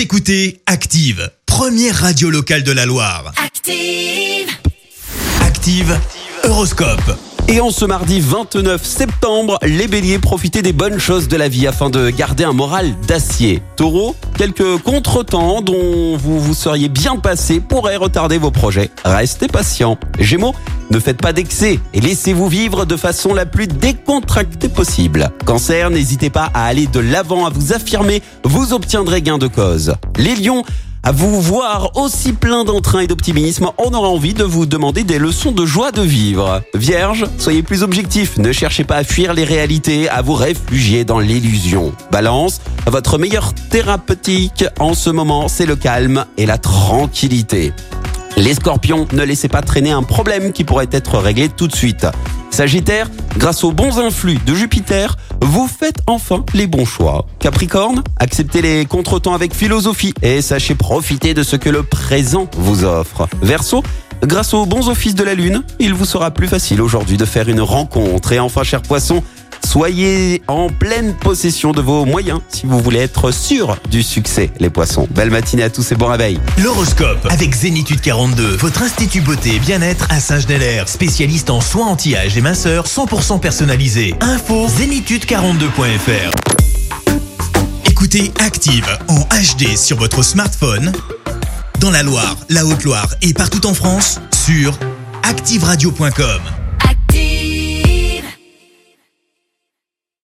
Vous écoutez Active, première radio locale de la Loire. Active. Active, Horoscope. Et en ce mardi 29 septembre, les béliers profitez des bonnes choses de la vie afin de garder un moral d'acier. Taureau, quelques contretemps dont vous vous seriez bien passé pourraient retarder vos projets. Restez patient. Gémeaux, ne faites pas d'excès et laissez-vous vivre de façon la plus décontractée possible. Cancer, n'hésitez pas à aller de l'avant, à vous affirmer, vous obtiendrez gain de cause. Les lions, à vous voir aussi plein d'entrain et d'optimisme, on aura envie de vous demander des leçons de joie de vivre. Vierge, soyez plus objectif, ne cherchez pas à fuir les réalités, à vous réfugier dans l'illusion. Balance, votre meilleur thérapeutique en ce moment, c'est le calme et la tranquillité. Les scorpions, ne laissez pas traîner un problème qui pourrait être réglé tout de suite. Sagittaire, grâce aux bons influx de Jupiter, vous faites enfin les bons choix. Capricorne, acceptez les contretemps avec philosophie et sachez profiter de ce que le présent vous offre. Verseau, grâce aux bons offices de la Lune, il vous sera plus facile aujourd'hui de faire une rencontre. Et enfin, cher poisson, Soyez en pleine possession de vos moyens si vous voulez être sûr du succès, les poissons. Belle matinée à tous et bon réveil. L'horoscope avec Zénitude 42, votre institut beauté et bien-être à Saint-Genélaire, spécialiste en soins anti-âge et minceur 100% personnalisé. Info zénitude42.fr. Écoutez Active en HD sur votre smartphone, dans la Loire, la Haute-Loire et partout en France, sur activeradio.com.